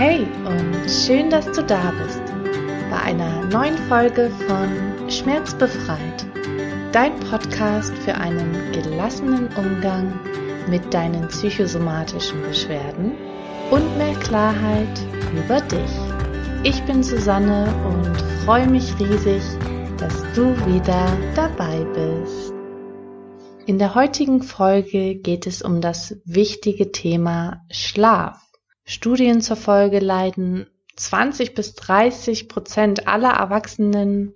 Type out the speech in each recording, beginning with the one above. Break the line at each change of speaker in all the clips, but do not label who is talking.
Hey und schön, dass du da bist bei einer neuen Folge von Schmerzbefreit, dein Podcast für einen gelassenen Umgang mit deinen psychosomatischen Beschwerden und mehr Klarheit über dich. Ich bin Susanne und freue mich riesig, dass du wieder dabei bist. In der heutigen Folge geht es um das wichtige Thema Schlaf. Studien zur Folge leiden 20 bis 30 Prozent aller Erwachsenen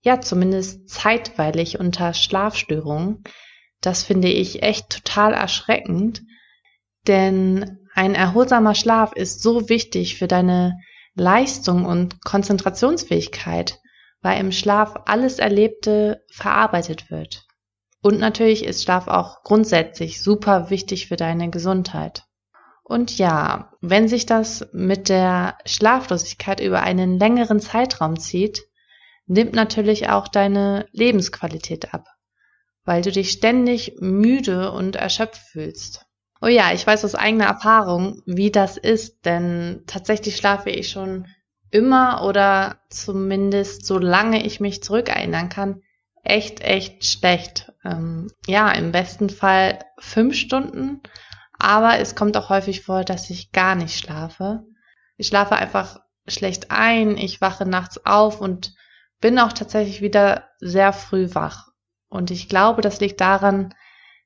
ja zumindest zeitweilig unter Schlafstörungen. Das finde ich echt total erschreckend, denn ein erholsamer Schlaf ist so wichtig für deine Leistung und Konzentrationsfähigkeit, weil im Schlaf alles Erlebte verarbeitet wird. Und natürlich ist Schlaf auch grundsätzlich super wichtig für deine Gesundheit. Und ja, wenn sich das mit der Schlaflosigkeit über einen längeren Zeitraum zieht, nimmt natürlich auch deine Lebensqualität ab, weil du dich ständig müde und erschöpft fühlst. Oh ja, ich weiß aus eigener Erfahrung, wie das ist, denn tatsächlich schlafe ich schon immer oder zumindest solange ich mich zurückerinnern kann, echt, echt schlecht. Ähm, ja, im besten Fall fünf Stunden aber es kommt auch häufig vor, dass ich gar nicht schlafe. Ich schlafe einfach schlecht ein, ich wache nachts auf und bin auch tatsächlich wieder sehr früh wach. Und ich glaube, das liegt daran,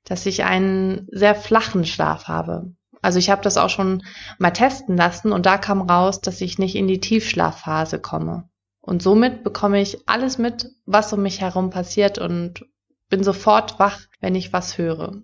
dass ich einen sehr flachen Schlaf habe. Also ich habe das auch schon mal testen lassen und da kam raus, dass ich nicht in die Tiefschlafphase komme. Und somit bekomme ich alles mit, was um mich herum passiert und bin sofort wach, wenn ich was höre.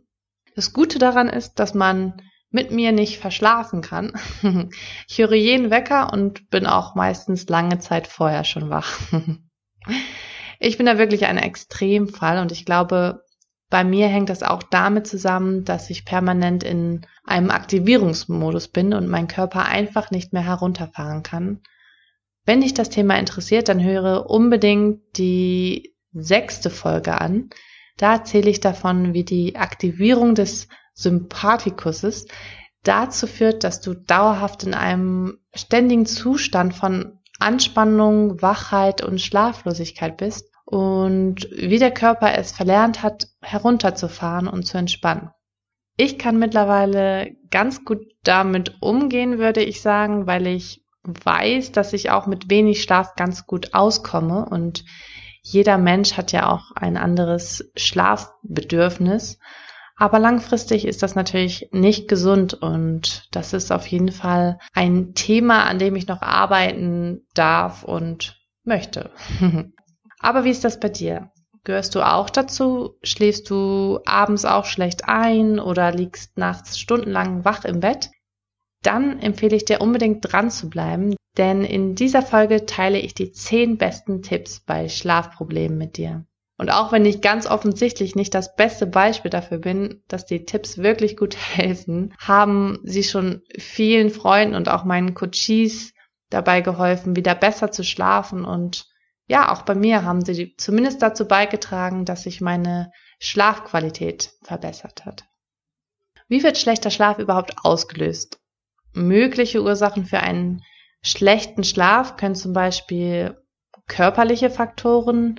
Das Gute daran ist, dass man mit mir nicht verschlafen kann. ich höre jeden Wecker und bin auch meistens lange Zeit vorher schon wach. ich bin da wirklich ein Extremfall und ich glaube, bei mir hängt das auch damit zusammen, dass ich permanent in einem Aktivierungsmodus bin und mein Körper einfach nicht mehr herunterfahren kann. Wenn dich das Thema interessiert, dann höre unbedingt die sechste Folge an. Da erzähle ich davon, wie die Aktivierung des Sympathikuses dazu führt, dass du dauerhaft in einem ständigen Zustand von Anspannung, Wachheit und Schlaflosigkeit bist und wie der Körper es verlernt hat, herunterzufahren und zu entspannen. Ich kann mittlerweile ganz gut damit umgehen, würde ich sagen, weil ich weiß, dass ich auch mit wenig Schlaf ganz gut auskomme und jeder Mensch hat ja auch ein anderes Schlafbedürfnis. Aber langfristig ist das natürlich nicht gesund und das ist auf jeden Fall ein Thema, an dem ich noch arbeiten darf und möchte. Aber wie ist das bei dir? Gehörst du auch dazu? Schläfst du abends auch schlecht ein oder liegst nachts stundenlang wach im Bett? Dann empfehle ich dir unbedingt dran zu bleiben, denn in dieser Folge teile ich die zehn besten Tipps bei Schlafproblemen mit dir. Und auch wenn ich ganz offensichtlich nicht das beste Beispiel dafür bin, dass die Tipps wirklich gut helfen, haben sie schon vielen Freunden und auch meinen Coaches dabei geholfen, wieder besser zu schlafen. Und ja, auch bei mir haben sie zumindest dazu beigetragen, dass sich meine Schlafqualität verbessert hat. Wie wird schlechter Schlaf überhaupt ausgelöst? Mögliche Ursachen für einen schlechten Schlaf können zum Beispiel körperliche Faktoren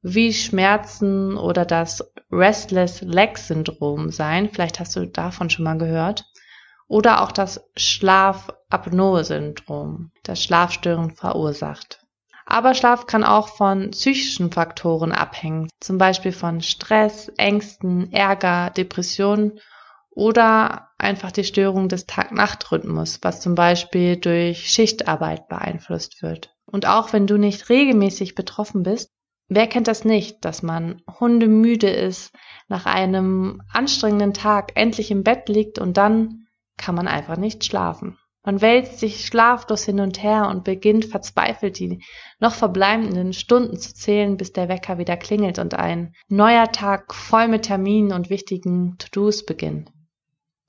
wie Schmerzen oder das Restless Leg Syndrom sein. Vielleicht hast du davon schon mal gehört. Oder auch das Schlafapnoe-Syndrom, das Schlafstörungen verursacht. Aber Schlaf kann auch von psychischen Faktoren abhängen, zum Beispiel von Stress, Ängsten, Ärger, Depressionen oder einfach die Störung des Tag-Nacht-Rhythmus, was zum Beispiel durch Schichtarbeit beeinflusst wird. Und auch wenn du nicht regelmäßig betroffen bist, wer kennt das nicht, dass man hundemüde ist, nach einem anstrengenden Tag endlich im Bett liegt und dann kann man einfach nicht schlafen. Man wälzt sich schlaflos hin und her und beginnt verzweifelt die noch verbleibenden Stunden zu zählen, bis der Wecker wieder klingelt und ein neuer Tag voll mit Terminen und wichtigen To-Dos beginnt.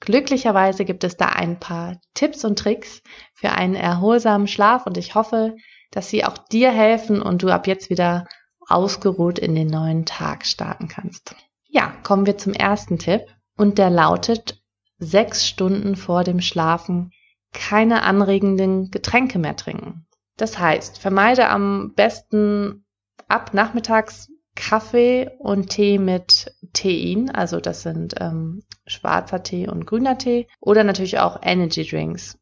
Glücklicherweise gibt es da ein paar Tipps und Tricks für einen erholsamen Schlaf und ich hoffe, dass sie auch dir helfen und du ab jetzt wieder ausgeruht in den neuen Tag starten kannst. Ja, kommen wir zum ersten Tipp und der lautet, sechs Stunden vor dem Schlafen keine anregenden Getränke mehr trinken. Das heißt, vermeide am besten ab nachmittags Kaffee und Tee mit Tein, also das sind ähm, schwarzer Tee und grüner Tee oder natürlich auch Energy Drinks.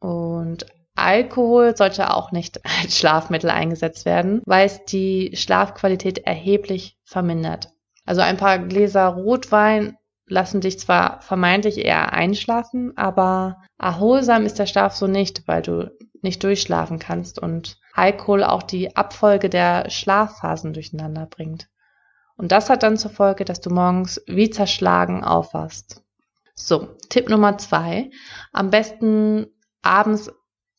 Und Alkohol sollte auch nicht als Schlafmittel eingesetzt werden, weil es die Schlafqualität erheblich vermindert. Also ein paar Gläser Rotwein lassen dich zwar vermeintlich eher einschlafen, aber erholsam ist der Schlaf so nicht, weil du nicht durchschlafen kannst und Alkohol auch die Abfolge der Schlafphasen durcheinander bringt. Und das hat dann zur Folge, dass du morgens wie zerschlagen aufwachst. So, Tipp Nummer zwei. Am besten abends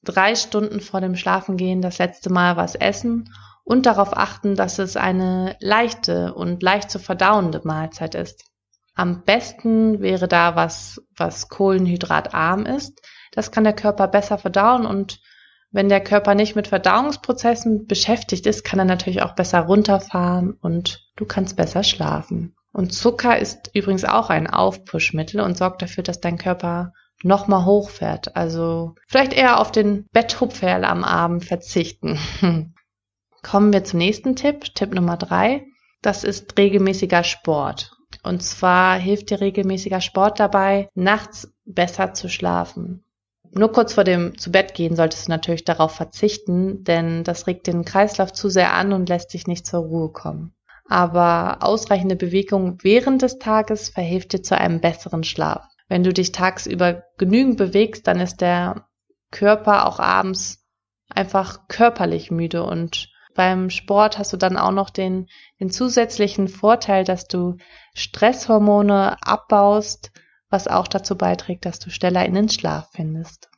drei Stunden vor dem Schlafengehen das letzte Mal was essen und darauf achten, dass es eine leichte und leicht zu verdauende Mahlzeit ist. Am besten wäre da was, was kohlenhydratarm ist. Das kann der Körper besser verdauen und wenn der Körper nicht mit Verdauungsprozessen beschäftigt ist, kann er natürlich auch besser runterfahren und du kannst besser schlafen. Und Zucker ist übrigens auch ein Aufpushmittel und sorgt dafür, dass dein Körper nochmal hochfährt. Also vielleicht eher auf den Betthupferl am Abend verzichten. Kommen wir zum nächsten Tipp, Tipp Nummer drei. Das ist regelmäßiger Sport. Und zwar hilft dir regelmäßiger Sport dabei, nachts besser zu schlafen. Nur kurz vor dem zu Bett gehen solltest du natürlich darauf verzichten, denn das regt den Kreislauf zu sehr an und lässt dich nicht zur Ruhe kommen. Aber ausreichende Bewegung während des Tages verhilft dir zu einem besseren Schlaf. Wenn du dich tagsüber genügend bewegst, dann ist der Körper auch abends einfach körperlich müde und beim Sport hast du dann auch noch den, den zusätzlichen Vorteil, dass du Stresshormone abbaust, was auch dazu beiträgt, dass du schneller in den Schlaf findest.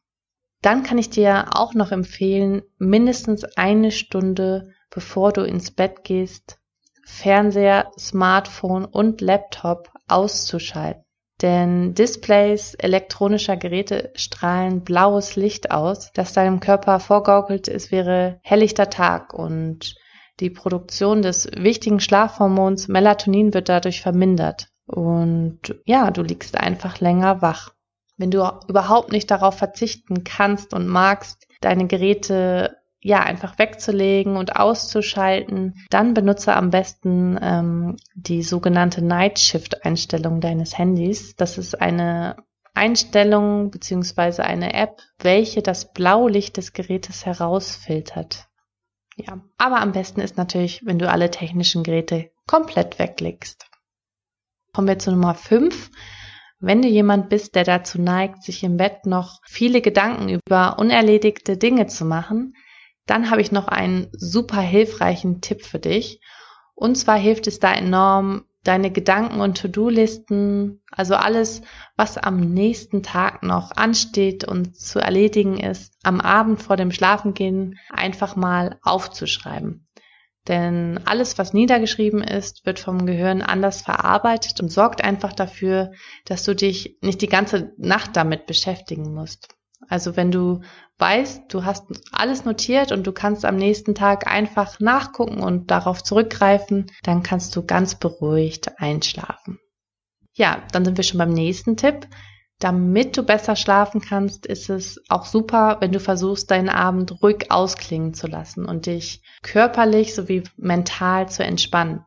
Dann kann ich dir auch noch empfehlen, mindestens eine Stunde bevor du ins Bett gehst, Fernseher, Smartphone und Laptop auszuschalten. Denn Displays elektronischer Geräte strahlen blaues Licht aus, das deinem Körper vorgaukelt, es wäre helllichter Tag und die Produktion des wichtigen Schlafhormons Melatonin wird dadurch vermindert. Und ja, du liegst einfach länger wach. Wenn du überhaupt nicht darauf verzichten kannst und magst, deine Geräte ja einfach wegzulegen und auszuschalten, dann benutze am besten ähm, die sogenannte Night Shift Einstellung deines Handys. Das ist eine Einstellung beziehungsweise eine App, welche das Blaulicht des Gerätes herausfiltert. Ja, aber am besten ist natürlich, wenn du alle technischen Geräte komplett weglegst. Kommen wir zu Nummer 5. Wenn du jemand bist, der dazu neigt, sich im Bett noch viele Gedanken über unerledigte Dinge zu machen, dann habe ich noch einen super hilfreichen Tipp für dich. Und zwar hilft es da enorm, deine Gedanken und To-Do-Listen, also alles, was am nächsten Tag noch ansteht und zu erledigen ist, am Abend vor dem Schlafengehen einfach mal aufzuschreiben. Denn alles, was niedergeschrieben ist, wird vom Gehirn anders verarbeitet und sorgt einfach dafür, dass du dich nicht die ganze Nacht damit beschäftigen musst. Also wenn du weißt, du hast alles notiert und du kannst am nächsten Tag einfach nachgucken und darauf zurückgreifen, dann kannst du ganz beruhigt einschlafen. Ja, dann sind wir schon beim nächsten Tipp. Damit du besser schlafen kannst, ist es auch super, wenn du versuchst, deinen Abend ruhig ausklingen zu lassen und dich körperlich sowie mental zu entspannen.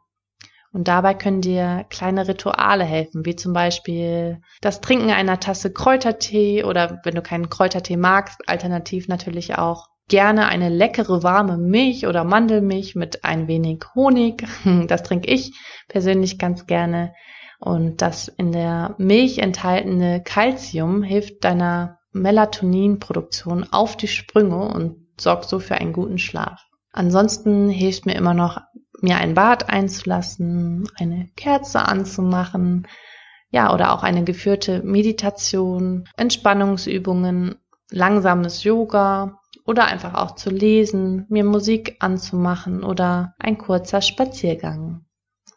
Und dabei können dir kleine Rituale helfen, wie zum Beispiel das Trinken einer Tasse Kräutertee oder wenn du keinen Kräutertee magst, alternativ natürlich auch gerne eine leckere warme Milch oder Mandelmilch mit ein wenig Honig. Das trinke ich persönlich ganz gerne. Und das in der Milch enthaltene Calcium hilft deiner Melatoninproduktion auf die Sprünge und sorgt so für einen guten Schlaf. Ansonsten hilft mir immer noch mir ein Bad einzulassen, eine Kerze anzumachen, ja, oder auch eine geführte Meditation, Entspannungsübungen, langsames Yoga oder einfach auch zu lesen, mir Musik anzumachen oder ein kurzer Spaziergang.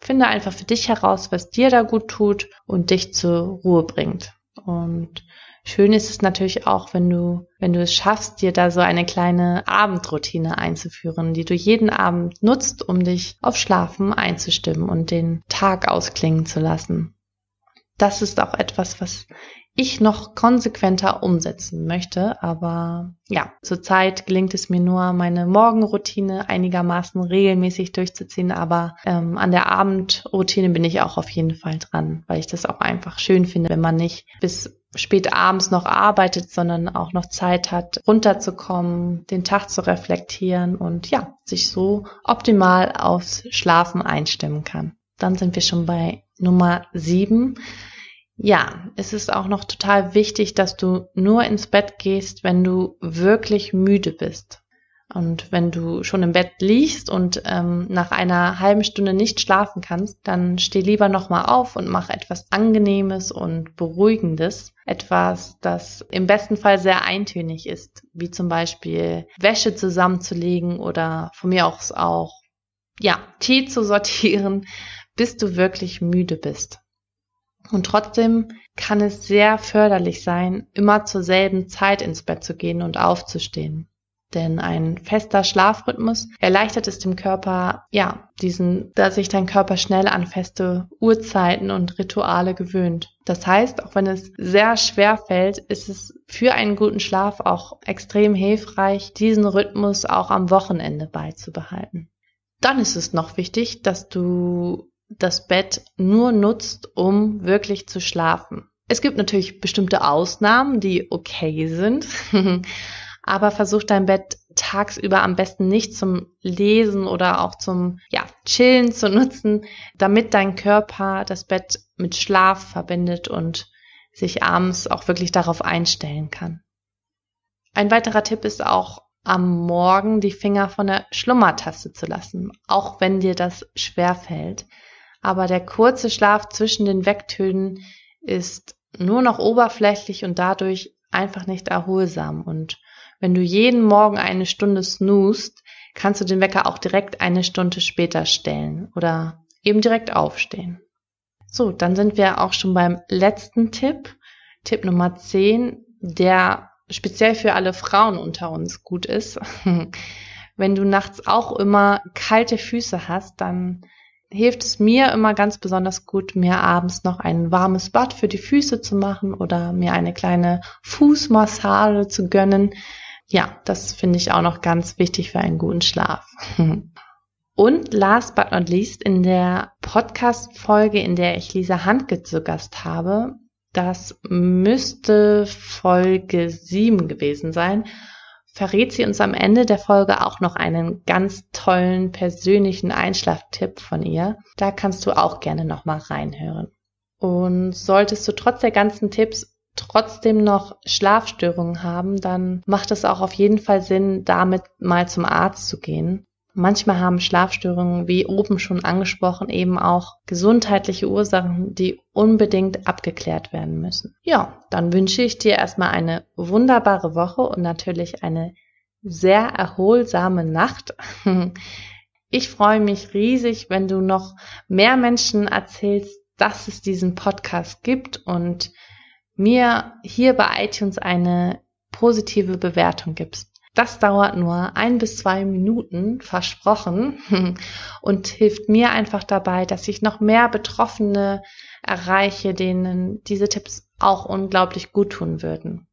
Finde einfach für dich heraus, was dir da gut tut und dich zur Ruhe bringt. Und Schön ist es natürlich auch, wenn du, wenn du es schaffst, dir da so eine kleine Abendroutine einzuführen, die du jeden Abend nutzt, um dich auf Schlafen einzustimmen und den Tag ausklingen zu lassen. Das ist auch etwas, was ich noch konsequenter umsetzen möchte. Aber ja, zurzeit gelingt es mir nur, meine Morgenroutine einigermaßen regelmäßig durchzuziehen. Aber ähm, an der Abendroutine bin ich auch auf jeden Fall dran, weil ich das auch einfach schön finde, wenn man nicht bis spät abends noch arbeitet, sondern auch noch Zeit hat, runterzukommen, den Tag zu reflektieren und ja, sich so optimal aufs Schlafen einstimmen kann. Dann sind wir schon bei Nummer sieben. Ja, es ist auch noch total wichtig, dass du nur ins Bett gehst, wenn du wirklich müde bist. Und wenn du schon im Bett liegst und ähm, nach einer halben Stunde nicht schlafen kannst, dann steh lieber nochmal auf und mach etwas Angenehmes und Beruhigendes. Etwas, das im besten Fall sehr eintönig ist, wie zum Beispiel Wäsche zusammenzulegen oder von mir aus auch, ja, Tee zu sortieren, bis du wirklich müde bist. Und trotzdem kann es sehr förderlich sein, immer zur selben Zeit ins Bett zu gehen und aufzustehen. Denn ein fester Schlafrhythmus erleichtert es dem Körper, ja, diesen, da sich dein Körper schnell an feste Uhrzeiten und Rituale gewöhnt. Das heißt, auch wenn es sehr schwer fällt, ist es für einen guten Schlaf auch extrem hilfreich, diesen Rhythmus auch am Wochenende beizubehalten. Dann ist es noch wichtig, dass du das Bett nur nutzt, um wirklich zu schlafen. Es gibt natürlich bestimmte Ausnahmen, die okay sind, aber versuch dein Bett tagsüber am besten nicht zum Lesen oder auch zum ja, Chillen zu nutzen, damit dein Körper das Bett mit Schlaf verbindet und sich abends auch wirklich darauf einstellen kann. Ein weiterer Tipp ist auch am Morgen die Finger von der Schlummertaste zu lassen, auch wenn dir das schwer fällt aber der kurze Schlaf zwischen den Wegtönen ist nur noch oberflächlich und dadurch einfach nicht erholsam. Und wenn du jeden Morgen eine Stunde snoost, kannst du den Wecker auch direkt eine Stunde später stellen oder eben direkt aufstehen. So, dann sind wir auch schon beim letzten Tipp, Tipp Nummer 10, der speziell für alle Frauen unter uns gut ist. Wenn du nachts auch immer kalte Füße hast, dann hilft es mir immer ganz besonders gut, mir abends noch ein warmes Bad für die Füße zu machen oder mir eine kleine Fußmassage zu gönnen. Ja, das finde ich auch noch ganz wichtig für einen guten Schlaf. Und last but not least, in der Podcast-Folge, in der ich Lisa Handke zu Gast habe, das müsste Folge 7 gewesen sein, verrät sie uns am Ende der Folge auch noch einen ganz tollen persönlichen Einschlaftipp von ihr. Da kannst du auch gerne nochmal reinhören. Und solltest du trotz der ganzen Tipps trotzdem noch Schlafstörungen haben, dann macht es auch auf jeden Fall Sinn, damit mal zum Arzt zu gehen. Manchmal haben Schlafstörungen, wie oben schon angesprochen, eben auch gesundheitliche Ursachen, die unbedingt abgeklärt werden müssen. Ja, dann wünsche ich dir erstmal eine wunderbare Woche und natürlich eine sehr erholsame Nacht. Ich freue mich riesig, wenn du noch mehr Menschen erzählst, dass es diesen Podcast gibt und mir hier bei iTunes eine positive Bewertung gibst. Das dauert nur ein bis zwei Minuten, versprochen, und hilft mir einfach dabei, dass ich noch mehr Betroffene erreiche, denen diese Tipps auch unglaublich gut tun würden.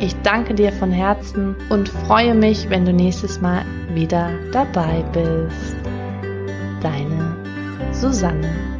Ich danke dir von Herzen und freue mich, wenn du nächstes Mal wieder dabei bist. Deine Susanne.